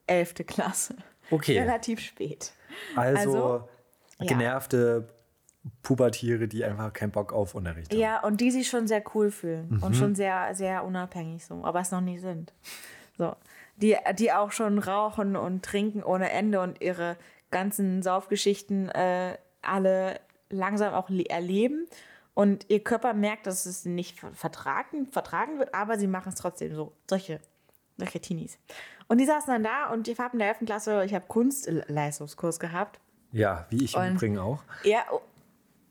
elfte Klasse. Okay. Relativ spät. Also, also genervte Pubertiere, die einfach keinen Bock auf Unterricht haben. Ja, und die sich schon sehr cool fühlen mhm. und schon sehr, sehr unabhängig so, aber es noch nie sind. So. Die, die auch schon rauchen und trinken ohne Ende und ihre ganzen Saufgeschichten äh, alle langsam auch erleben. Und ihr Körper merkt, dass es nicht vertragen, vertragen wird, aber sie machen es trotzdem so. Solche, solche Teenies. Und die saßen dann da und die Farben der 11. Klasse, ich habe Kunstleistungskurs gehabt. Ja, wie ich im Übrigen auch. Ja,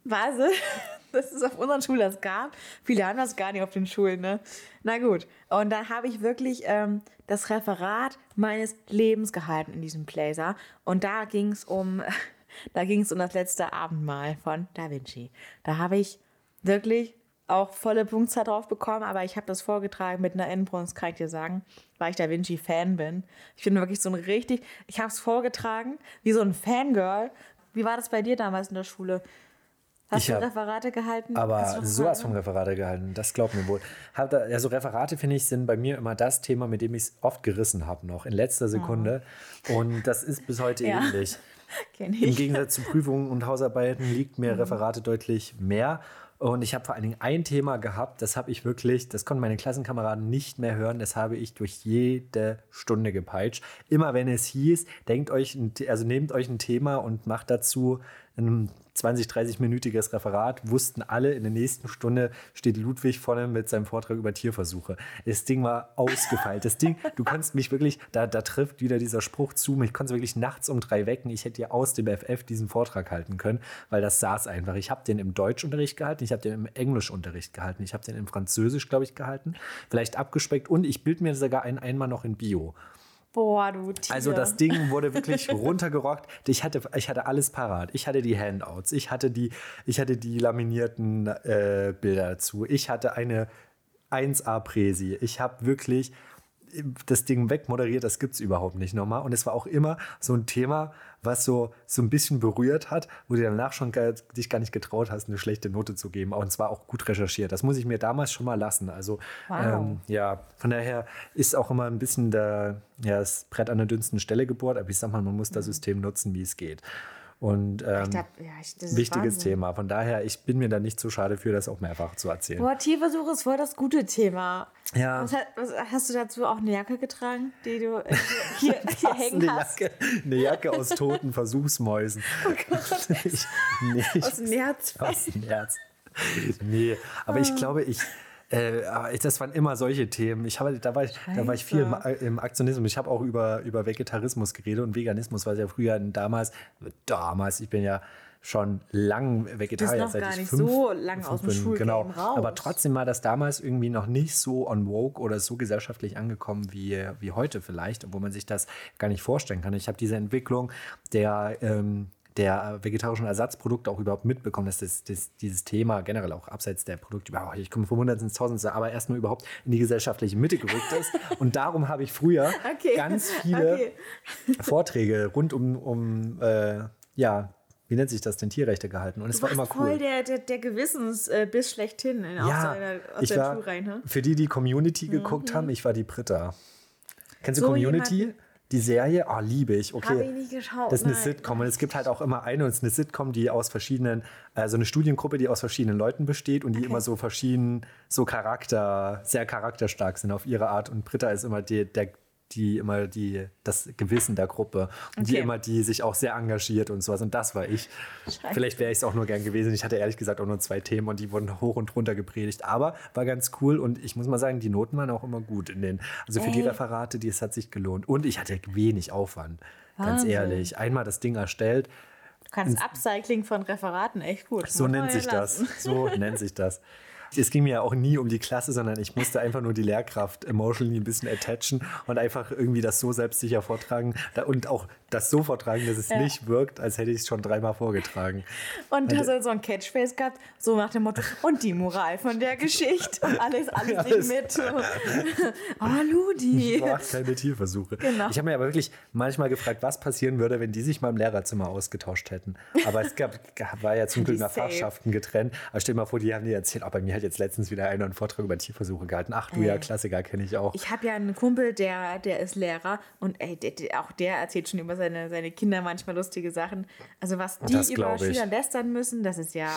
Wase, *laughs* dass es auf unseren Schulen das gab. Viele haben das gar nicht auf den Schulen, ne? Na gut. Und dann habe ich wirklich ähm, das Referat meines Lebens gehalten in diesem Blazer. Und da ging es um, *laughs* da ging es um das letzte Abendmahl von Da Vinci. Da habe ich wirklich auch volle Punktzahl drauf bekommen, aber ich habe das vorgetragen mit einer Inbrunst, kann ich dir sagen, weil ich Da Vinci-Fan bin. Ich bin wirklich so ein richtig, ich habe es vorgetragen wie so ein Fangirl. Wie war das bei dir damals in der Schule? Hast ich du Referate gehalten? Aber sowas von Referate gehalten, das glaubt mir wohl. Also Referate, finde ich, sind bei mir immer das Thema, mit dem ich es oft gerissen habe noch, in letzter Sekunde. Oh. Und das ist bis heute ja. ähnlich. *laughs* Im Gegensatz zu Prüfungen und Hausarbeiten liegt mir mhm. Referate deutlich mehr. Und ich habe vor allen Dingen ein Thema gehabt, das habe ich wirklich, das konnten meine Klassenkameraden nicht mehr hören, das habe ich durch jede Stunde gepeitscht. Immer wenn es hieß, denkt euch, also nehmt euch ein Thema und macht dazu ein 20, 30-minütiges Referat, wussten alle, in der nächsten Stunde steht Ludwig vorne mit seinem Vortrag über Tierversuche. Das Ding war ausgefeilt. Das Ding, du kannst mich wirklich, da, da trifft wieder dieser Spruch zu, mich konnte wirklich nachts um drei wecken. Ich hätte ja aus dem FF diesen Vortrag halten können, weil das saß einfach. Ich habe den im Deutschunterricht gehalten, ich habe den im Englischunterricht gehalten, ich habe den im Französisch, glaube ich, gehalten, vielleicht abgespeckt und ich bild mir sogar einen einmal noch in Bio. Boah, du Tier. Also das Ding wurde wirklich runtergerockt. Ich hatte, ich hatte alles parat. Ich hatte die Handouts, ich hatte die, ich hatte die laminierten äh, Bilder dazu. Ich hatte eine 1A-Präsi. Ich habe wirklich das Ding wegmoderiert, das gibt es überhaupt nicht nochmal. Und es war auch immer so ein Thema, was so, so ein bisschen berührt hat, wo du danach schon gar, dich gar nicht getraut hast, eine schlechte Note zu geben. Und zwar auch gut recherchiert. Das muss ich mir damals schon mal lassen. Also wow. ähm, ja, von daher ist auch immer ein bisschen der, ja, das Brett an der dünnsten Stelle gebohrt. Aber ich sag mal, man muss das mhm. System nutzen, wie es geht. Und ähm, glaub, ja, ich, wichtiges. Thema. Von daher, ich bin mir da nicht so schade für, das auch mehrfach zu erzählen. Boah, Tierversuch ist voll das gute Thema. Ja. Was, was, hast du dazu auch eine Jacke getragen, die du äh, hier, *laughs* hier hängen eine hast? Jacke, eine Jacke aus toten Versuchsmäusen. *laughs* Oh Gott. *laughs* ich, nicht, aus dem Nerz. Aus dem Nerz. nee, aber ich glaube, ich, äh, das waren immer solche Themen. Ich habe, da, war ich, da war ich viel im, im Aktionismus. Ich habe auch über, über Vegetarismus geredet und Veganismus war ja früher damals, damals, ich bin ja schon lang Vegetarier, seit ich fünf, so lang aus dem Schulgame genau. raus. Aber trotzdem war das damals irgendwie noch nicht so on vogue oder so gesellschaftlich angekommen wie, wie heute vielleicht, obwohl man sich das gar nicht vorstellen kann. Ich habe diese Entwicklung der ähm, der vegetarischen Ersatzprodukte auch überhaupt mitbekommen, dass das, das, dieses Thema generell auch abseits der Produkte, oh, ich komme vom Hundertsten ins Tausendste, aber erstmal überhaupt in die gesellschaftliche Mitte gerückt ist. *laughs* Und darum habe ich früher *laughs* okay. ganz viele okay. *laughs* Vorträge rund um, um äh, ja, wie nennt sich das denn, Tierrechte gehalten. Und es war immer cool. voll der, der, der Gewissensbiss schlechthin in, ja, aus, seiner, aus ich der war, rein, ne? Für die, die Community geguckt mhm. haben, ich war die Britta. Kennst du so Community? Jemanden? Die Serie, oh, liebe ich. Okay. Habe ich nicht geschaut. Das ist eine nein. Sitcom und es gibt halt auch immer eine und es ist eine Sitcom, die aus verschiedenen, also eine Studiengruppe, die aus verschiedenen Leuten besteht und die okay. immer so verschieden, so Charakter, sehr charakterstark sind auf ihre Art. Und Britta ist immer die, der, die immer die, das Gewissen der Gruppe und okay. die immer, die sich auch sehr engagiert und sowas. Und das war ich. Scheiße. Vielleicht wäre ich es auch nur gern gewesen. Ich hatte ehrlich gesagt auch nur zwei Themen und die wurden hoch und runter gepredigt. Aber war ganz cool und ich muss mal sagen, die Noten waren auch immer gut in den, also für Ey. die Referate, die es hat sich gelohnt. Und ich hatte wenig Aufwand. Wahnsinn. Ganz ehrlich. Einmal das Ding erstellt. Du kannst Upcycling von Referaten echt gut. So nennt sich lassen. das. So *laughs* nennt sich das es ging mir ja auch nie um die Klasse, sondern ich musste einfach nur die Lehrkraft emotionally ein bisschen attachen und einfach irgendwie das so selbstsicher vortragen und auch das so vortragen, dass es ja. nicht wirkt, als hätte ich es schon dreimal vorgetragen. Und da hat so ein Catchphrase gehabt, so nach dem Motto, und die Moral von der Geschichte und alles, alles, alles. mit. oh, *laughs* Ludi. Ich keine Tierversuche. Genau. Ich habe mir aber wirklich manchmal gefragt, was passieren würde, wenn die sich mal im Lehrerzimmer ausgetauscht hätten. Aber es gab, *laughs* war ja zum Glück nach Fachschaften getrennt. Aber stell dir mal vor, die haben dir erzählt, oh, bei mir hat jetzt letztens wieder einer einen Vortrag über Tierversuche gehalten. Ach du äh. ja, Klassiker kenne ich auch. Ich habe ja einen Kumpel, der, der ist Lehrer und ey, der, der, auch der erzählt schon über seine, seine Kinder manchmal lustige Sachen. Also was die das über Schüler lästern müssen, das ist ja,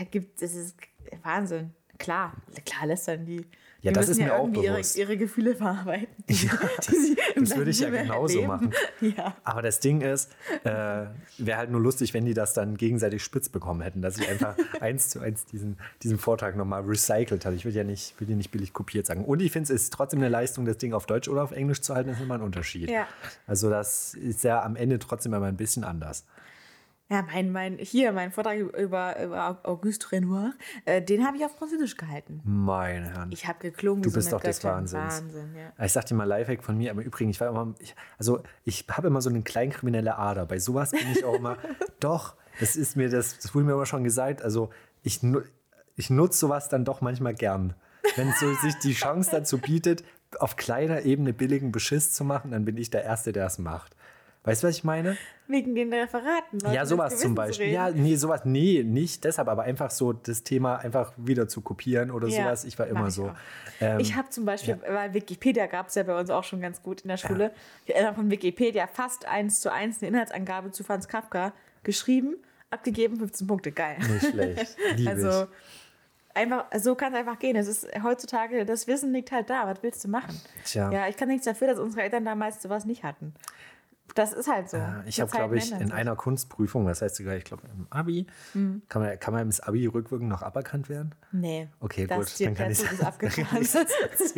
äh, gibt, das ist Wahnsinn. Klar, klar lästern die. Ja, das ist mir ja auch bewusst. Ihre, ihre Gefühle verarbeiten. *laughs* Die, ja, die das würde ich ja genauso erleben. machen. Ja. Aber das Ding ist, äh, wäre halt nur lustig, wenn die das dann gegenseitig spitz bekommen hätten, dass ich einfach *laughs* eins zu eins diesen, diesen Vortrag nochmal recycelt habe. Ich will ja nicht, will ja nicht billig kopiert sagen. Und ich finde, es ist trotzdem eine Leistung, das Ding auf Deutsch oder auf Englisch zu halten, ist immer ein Unterschied. Ja. Also das ist ja am Ende trotzdem immer ein bisschen anders. Ja, mein, mein, hier, mein Vortrag über, über Auguste Renoir, äh, den habe ich auf Französisch gehalten. Meine Herren. Ich habe geklungen. Du bist so doch des Wahnsinns. Wahnsinn, ja. Ich sag dir mal Lifehack von mir, aber übrigens, ich war immer, ich, also ich habe immer so eine kleinkriminelle Ader. Bei sowas bin ich auch immer, *laughs* doch, das ist mir, das, das wurde mir immer schon gesagt, also ich, ich nutze sowas dann doch manchmal gern. Wenn so sich die Chance dazu bietet, auf kleiner Ebene billigen Beschiss zu machen, dann bin ich der Erste, der es macht. Weißt du, was ich meine? Wegen den Referaten. Leute, ja, sowas zum Beispiel. Ja, nee, sowas, nee, nicht deshalb, aber einfach so das Thema einfach wieder zu kopieren oder ja, sowas. Ich war immer ich so. Ähm, ich habe zum Beispiel, ja. weil Wikipedia gab es ja bei uns auch schon ganz gut in der Schule, ja. ich erinnere von Wikipedia fast eins zu eins eine Inhaltsangabe zu Franz Kafka geschrieben, abgegeben, 15 Punkte, geil. Nicht schlecht. *laughs* Lieb also, einfach, so kann es einfach gehen. Es ist heutzutage, das Wissen liegt halt da. Was willst du machen? Tja. Ja, ich kann nichts dafür, dass unsere Eltern damals sowas nicht hatten. Das ist halt so. Ja, ich habe, glaube ich, in einer Kunstprüfung, das heißt sogar, ich glaube, im Abi, mhm. kann, man, kann man im Abi rückwirkend noch aberkannt werden? Nee. Okay, gut. *laughs* Dann kann ich es *laughs*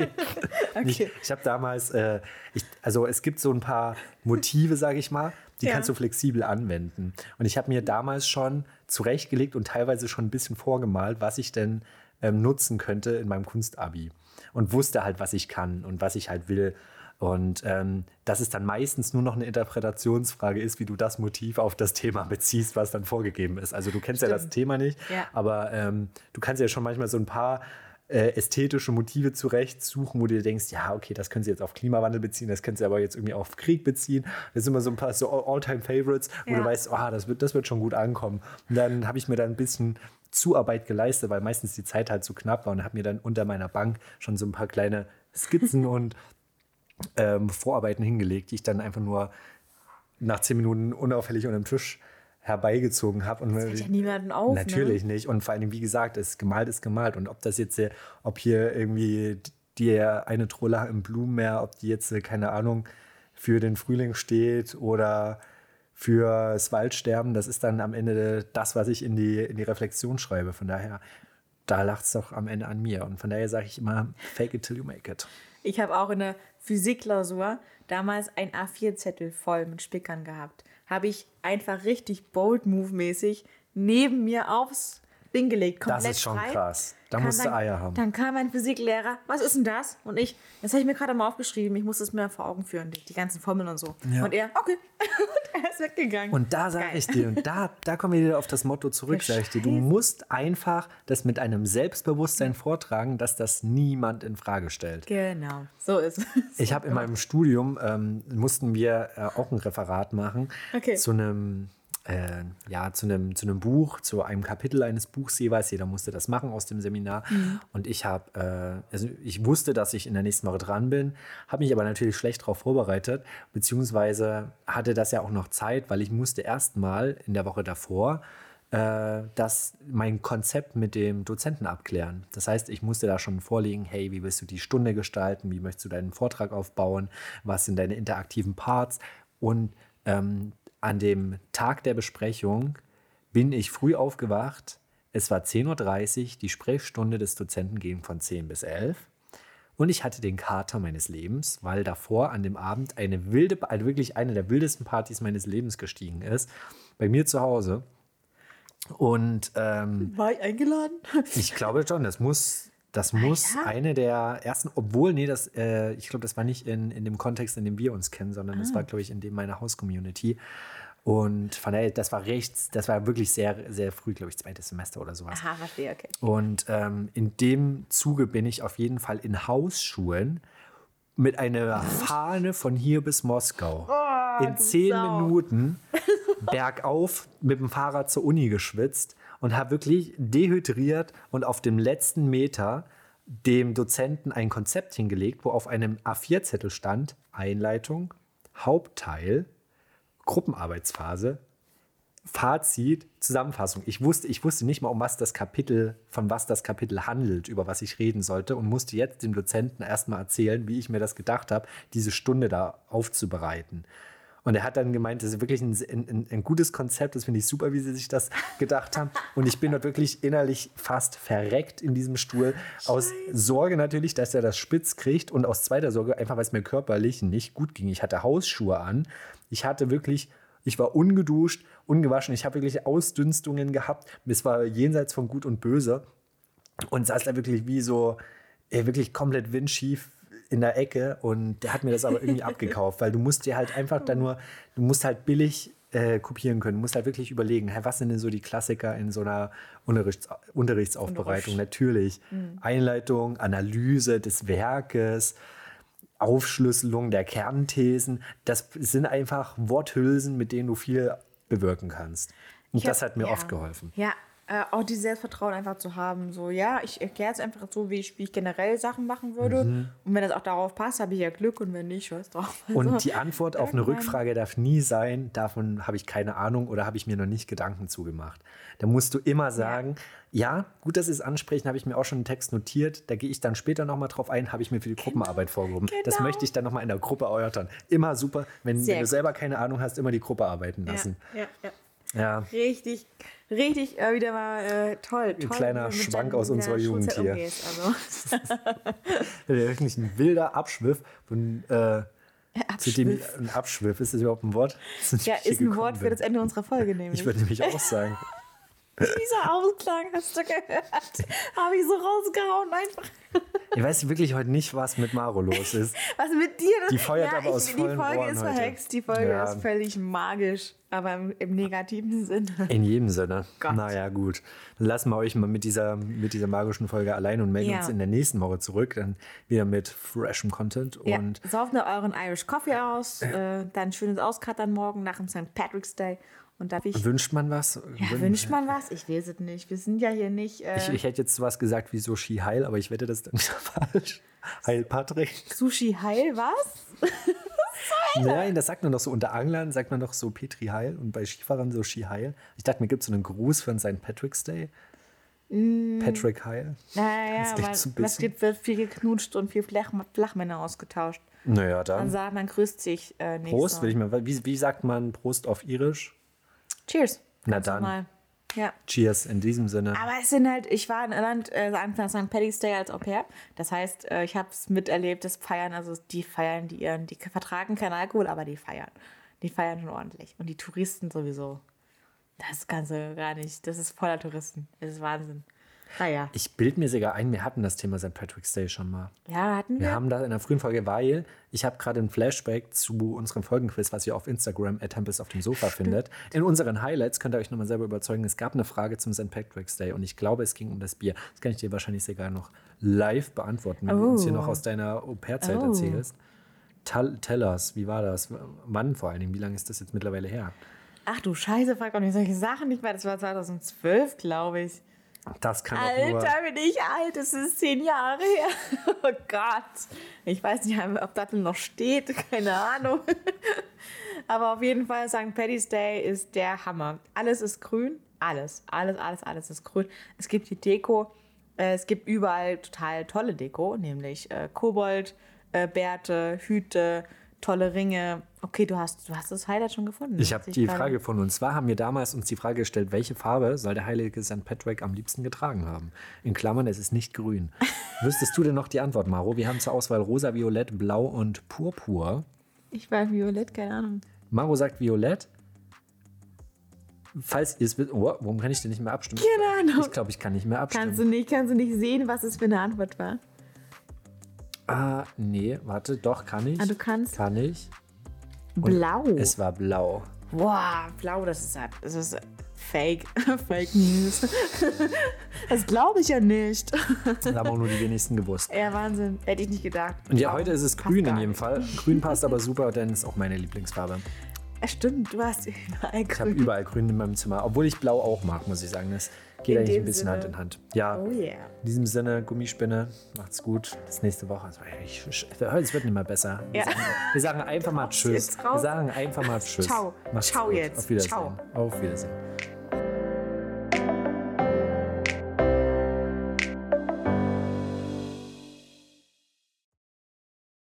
okay. Ich, ich habe damals, äh, ich, also es gibt so ein paar Motive, sage ich mal, die ja. kannst du flexibel anwenden. Und ich habe mir damals schon zurechtgelegt und teilweise schon ein bisschen vorgemalt, was ich denn ähm, nutzen könnte in meinem Kunstabi. Und wusste halt, was ich kann und was ich halt will. Und ähm, dass es dann meistens nur noch eine Interpretationsfrage ist, wie du das Motiv auf das Thema beziehst, was dann vorgegeben ist. Also du kennst Stimmt. ja das Thema nicht, ja. aber ähm, du kannst ja schon manchmal so ein paar äh, ästhetische Motive zurechtsuchen, wo du dir denkst, ja, okay, das können sie jetzt auf Klimawandel beziehen, das können sie aber jetzt irgendwie auf Krieg beziehen. Das sind immer so ein paar so All-Time-Favorites, wo ja. du weißt, oh, das wird, das wird schon gut ankommen. Und dann habe ich mir dann ein bisschen Zuarbeit geleistet, weil meistens die Zeit halt zu knapp war und habe mir dann unter meiner Bank schon so ein paar kleine Skizzen *laughs* und ähm, Vorarbeiten hingelegt, die ich dann einfach nur nach zehn Minuten unauffällig unter dem Tisch herbeigezogen habe. Und das fällt ja niemanden auf. Natürlich ne? nicht. Und vor allem, wie gesagt, ist gemalt ist gemalt. Und ob das jetzt, ob hier irgendwie die eine Trolle im Blumenmeer, ob die jetzt, keine Ahnung, für den Frühling steht oder fürs Waldsterben, das ist dann am Ende das, was ich in die, in die Reflexion schreibe. Von daher, da lacht es doch am Ende an mir. Und von daher sage ich immer, fake it till you make it. Ich habe auch in der Physikklausur damals ein A4-Zettel voll mit Spickern gehabt. Habe ich einfach richtig bold-move-mäßig neben mir aufs Ding gelegt. Komplett Das ist schon frei. krass. Da musst du Eier haben. Dann kam mein Physiklehrer, was ist denn das? Und ich, das habe ich mir gerade mal aufgeschrieben, ich muss es mir vor Augen führen, die, die ganzen Formeln und so. Ja. Und er, okay, *laughs* und er ist weggegangen. Und da sage ich dir, und da, da kommen wir wieder auf das Motto zurück, sage ich dir, du musst einfach das mit einem Selbstbewusstsein vortragen, dass das niemand in Frage stellt. Genau, so ist es. Ich habe in meinem Studium, ähm, mussten wir äh, auch ein Referat machen Okay. zu einem äh, ja, zu einem, zu einem Buch, zu einem Kapitel eines Buchs jeweils. Jeder musste das machen aus dem Seminar. Und ich habe, äh, also ich wusste, dass ich in der nächsten Woche dran bin, habe mich aber natürlich schlecht darauf vorbereitet, beziehungsweise hatte das ja auch noch Zeit, weil ich musste erst mal in der Woche davor äh, das mein Konzept mit dem Dozenten abklären. Das heißt, ich musste da schon vorlegen, hey, wie willst du die Stunde gestalten, wie möchtest du deinen Vortrag aufbauen, was sind deine interaktiven Parts und ähm, an dem Tag der Besprechung bin ich früh aufgewacht. Es war 10.30 Uhr, die Sprechstunde des Dozenten ging von 10 bis 11. Und ich hatte den Kater meines Lebens, weil davor an dem Abend eine wilde, also wirklich eine der wildesten Partys meines Lebens gestiegen ist. Bei mir zu Hause. Und ähm, War ich eingeladen? ich glaube schon, das muss, das muss ja? eine der ersten, obwohl, nee, das, äh, ich glaube, das war nicht in, in dem Kontext, in dem wir uns kennen, sondern das war, glaube ich, in dem meiner Haus-Community. Und von daher, das war rechts, das war wirklich sehr, sehr früh, glaube ich, zweites Semester oder sowas. Aha, verstehe, okay. Und ähm, in dem Zuge bin ich auf jeden Fall in Hausschuhen mit einer Fahne von hier bis Moskau in du zehn. Minuten *laughs* bergauf mit dem Fahrrad zur Uni geschwitzt und habe wirklich dehydriert und auf dem letzten Meter dem Dozenten ein Konzept hingelegt, wo auf einem A4-Zettel stand Einleitung, Hauptteil, Gruppenarbeitsphase, Fazit, Zusammenfassung. Ich wusste, ich wusste nicht mal, um was das Kapitel, von was das Kapitel handelt, über was ich reden sollte und musste jetzt dem Dozenten erstmal erzählen, wie ich mir das gedacht habe, diese Stunde da aufzubereiten. Und er hat dann gemeint, das ist wirklich ein, ein, ein gutes Konzept, das finde ich super, wie sie sich das gedacht haben. Und ich bin dort wirklich innerlich fast verreckt in diesem Stuhl. Aus Sorge natürlich, dass er das spitz kriegt und aus zweiter Sorge einfach, weil es mir körperlich nicht gut ging. Ich hatte Hausschuhe an. Ich hatte wirklich ich war ungeduscht, ungewaschen. Ich habe wirklich Ausdünstungen gehabt. Es war jenseits von Gut und Böse. Und saß da wirklich wie so, wirklich komplett windschief in der Ecke. Und der hat mir das aber irgendwie abgekauft, weil du musst dir halt einfach da nur, du musst halt billig äh, kopieren können. Du musst halt wirklich überlegen, hä, was sind denn so die Klassiker in so einer Unterrichts Unterrichtsaufbereitung? Natürlich. Einleitung, Analyse des Werkes. Aufschlüsselung der Kernthesen. Das sind einfach Worthülsen, mit denen du viel bewirken kannst. Und Ich das hab- hat mir ja. oft geholfen. Ja, äh, auch dieses Selbstvertrauen einfach zu haben. So, ja, ich erkläre es einfach so, wie ich, wie ich generell Sachen machen würde. Mhm. Und wenn das auch darauf passt, habe ich ja Glück und wenn nicht, scheiß drauf. *laughs* Also, Und die Antwort auf eine Rückfrage darf nie sein, davon habe ich keine Ahnung oder habe ich mir noch nicht Gedanken zugemacht. Da musst du immer sagen, ja, gut, dass Sie es ansprechen, habe ich mir auch schon einen Text notiert, da gehe ich dann später nochmal drauf ein, habe ich mir für die Gruppenarbeit vorgehoben. Das genau. möchte ich dann nochmal in der Gruppe erörtern. Immer super, wenn, wenn du selber keine Ahnung hast, immer die Gruppe arbeiten lassen. ja, ja, ja. Ja. Richtig, richtig äh, wieder mal äh, toll. toll kleiner du mit Schwank aus unserer Jugend hier. umgehst. Also, *laughs* Wirklich ein wilder Abschwiff von äh, zu dem ein Abschwiff, ist das überhaupt ein Wort? *laughs* Ja, ist ein Wort für das Ende unserer Folge *laughs* nämlich. Ich würde nämlich auch sagen. Dieser Ausklang, hast du gehört? Habe ich so rausgehauen einfach. Ich weiß wirklich heute nicht, was mit Maro los ist. Was mit dir? Die feuert aber aus Die vollen Folge Rohren ist heute. verhext, die Folge Ja. ist völlig magisch, aber im, im negativen Sinne. In jedem Sinne. Gott. Naja, gut. Dann lassen wir euch mal mit dieser, mit dieser magischen Folge allein und melden Ja. uns in der nächsten Woche zurück. Dann wieder mit freshem Content. Ja, Und sauft nur euren Irish Coffee aus, äh, dann schönes Auskattern morgen nach dem St. Patrick's Day. Und darf ich. wünscht man was? Ja, Wün- wünscht man was? Ich weiß es nicht. Wir sind ja hier nicht. Äh, Ich, ich hätte jetzt sowas gesagt wie so Ski Heil, aber ich wette, das ist dann *laughs* falsch. Heil Patrick. Sushi Heil, was? *laughs* Nein, das sagt man doch so unter Anglern, sagt man doch so Petri Heil und bei Skifahrern so Ski Heil. Ich dachte, mir gibt es so einen Gruß für den St. Patrick's Day. Patrick Heil. Naja, weil so was wird, viel geknutscht und viel Flach, Flachmänner ausgetauscht. Naja, dann. dann. sagt man grüßt sich äh, nicht Prost, will ich mal. Wie, wie sagt man Prost auf Irisch? Cheers. Na dann. normal. Ja. Cheers in diesem Sinne. Aber es sind halt, ich war in Irland äh, an St. Paddy's Day als Au pair. Das heißt, äh, ich habe es miterlebt, das Feiern, also die feiern, die ihren, die vertragen keinen Alkohol, aber die feiern. Die feiern schon ordentlich. Und die Touristen sowieso. Das du gar nicht. Das ist voller Touristen. Das ist Wahnsinn. Naja. Ich bilde mir sogar ein, wir hatten das Thema St. Patrick's Day schon mal. Ja, hatten wir. Wir haben das in der frühen Folge, weil ich habe gerade ein Flashback zu unserem Folgenquiz, was ihr auf Instagram at Tempest auf dem Sofa findet. In unseren Highlights könnt ihr euch nochmal selber überzeugen. Es gab eine Frage zum St. Patrick's Day und ich glaube, es ging um das Bier. Das kann ich dir wahrscheinlich sogar noch live beantworten, wenn du uns hier Oh. noch aus deiner Au-pair-Zeit Oh. erzählst. Tell, tell us, wie war das? Wann vor allen Dingen? Wie lange ist das jetzt mittlerweile her? Ach du Scheiße, frag doch nicht solche Sachen nicht mehr. Das war 2012, glaube ich. Das kann. Alter, bin ich alt. Das ist zehn Jahre her. *laughs* Oh Gott. Ich weiß nicht, ob Dattel noch steht. Keine Ahnung. *laughs* Aber auf jeden Fall, St. Paddy's Day ist der Hammer. Alles ist grün. Alles. Alles, alles, alles ist grün. Es gibt die Deko. Äh, Es gibt überall total tolle Deko, nämlich äh, Kobold, äh, Bärte, Hüte, tolle Ringe. Okay, du hast, du hast das Highlight schon gefunden. Ich ne? habe die. Frage von uns. Zwar haben wir damals uns die Frage gestellt, welche Farbe soll der heilige St. Patrick am liebsten getragen haben? In Klammern, es ist nicht grün. *laughs* Wüsstest du denn noch die Antwort, Maro? Wir haben zur Auswahl rosa, violett, blau und purpur. Ich war violett, keine Ahnung. Maro sagt violett. Falls ihr es wisst, oh, warum kann ich denn nicht mehr abstimmen? Keine Ahnung. Ich glaube, ich kann nicht mehr abstimmen. Kannst du nicht, kannst du nicht sehen, was es für eine Antwort war? Ah, nee, warte, doch, kann ich. Ah, du kannst. Kann ich. Blau. Es war blau. Boah, blau, das ist, das ist Fake. *laughs* Fake News. *laughs* das glaube ich ja nicht. Das haben auch nur die *laughs* wenigsten gewusst. Ja, Wahnsinn. Hätte ich nicht gedacht. Und ja, heute ist es passt grün in jedem. Fall. Grün passt aber super, denn es ist auch meine Lieblingsfarbe. Ja, stimmt, du hast überall Ich habe grün. überall grün in meinem Zimmer, obwohl ich blau auch mag, muss ich sagen. Das geht In eigentlich ein bisschen Sinne. Hand in Hand. Ja, Oh yeah. in diesem Sinne, Gummispinne, macht's gut. Bis nächste Woche. Es wird nicht mehr besser. Wir, Ja. sagen, wir sagen einfach mal Tschüss. Wir sagen einfach mal Tschüss. Ciao. Macht's Ciao gut. jetzt. Auf Wiedersehen. Ciao. Auf Wiedersehen.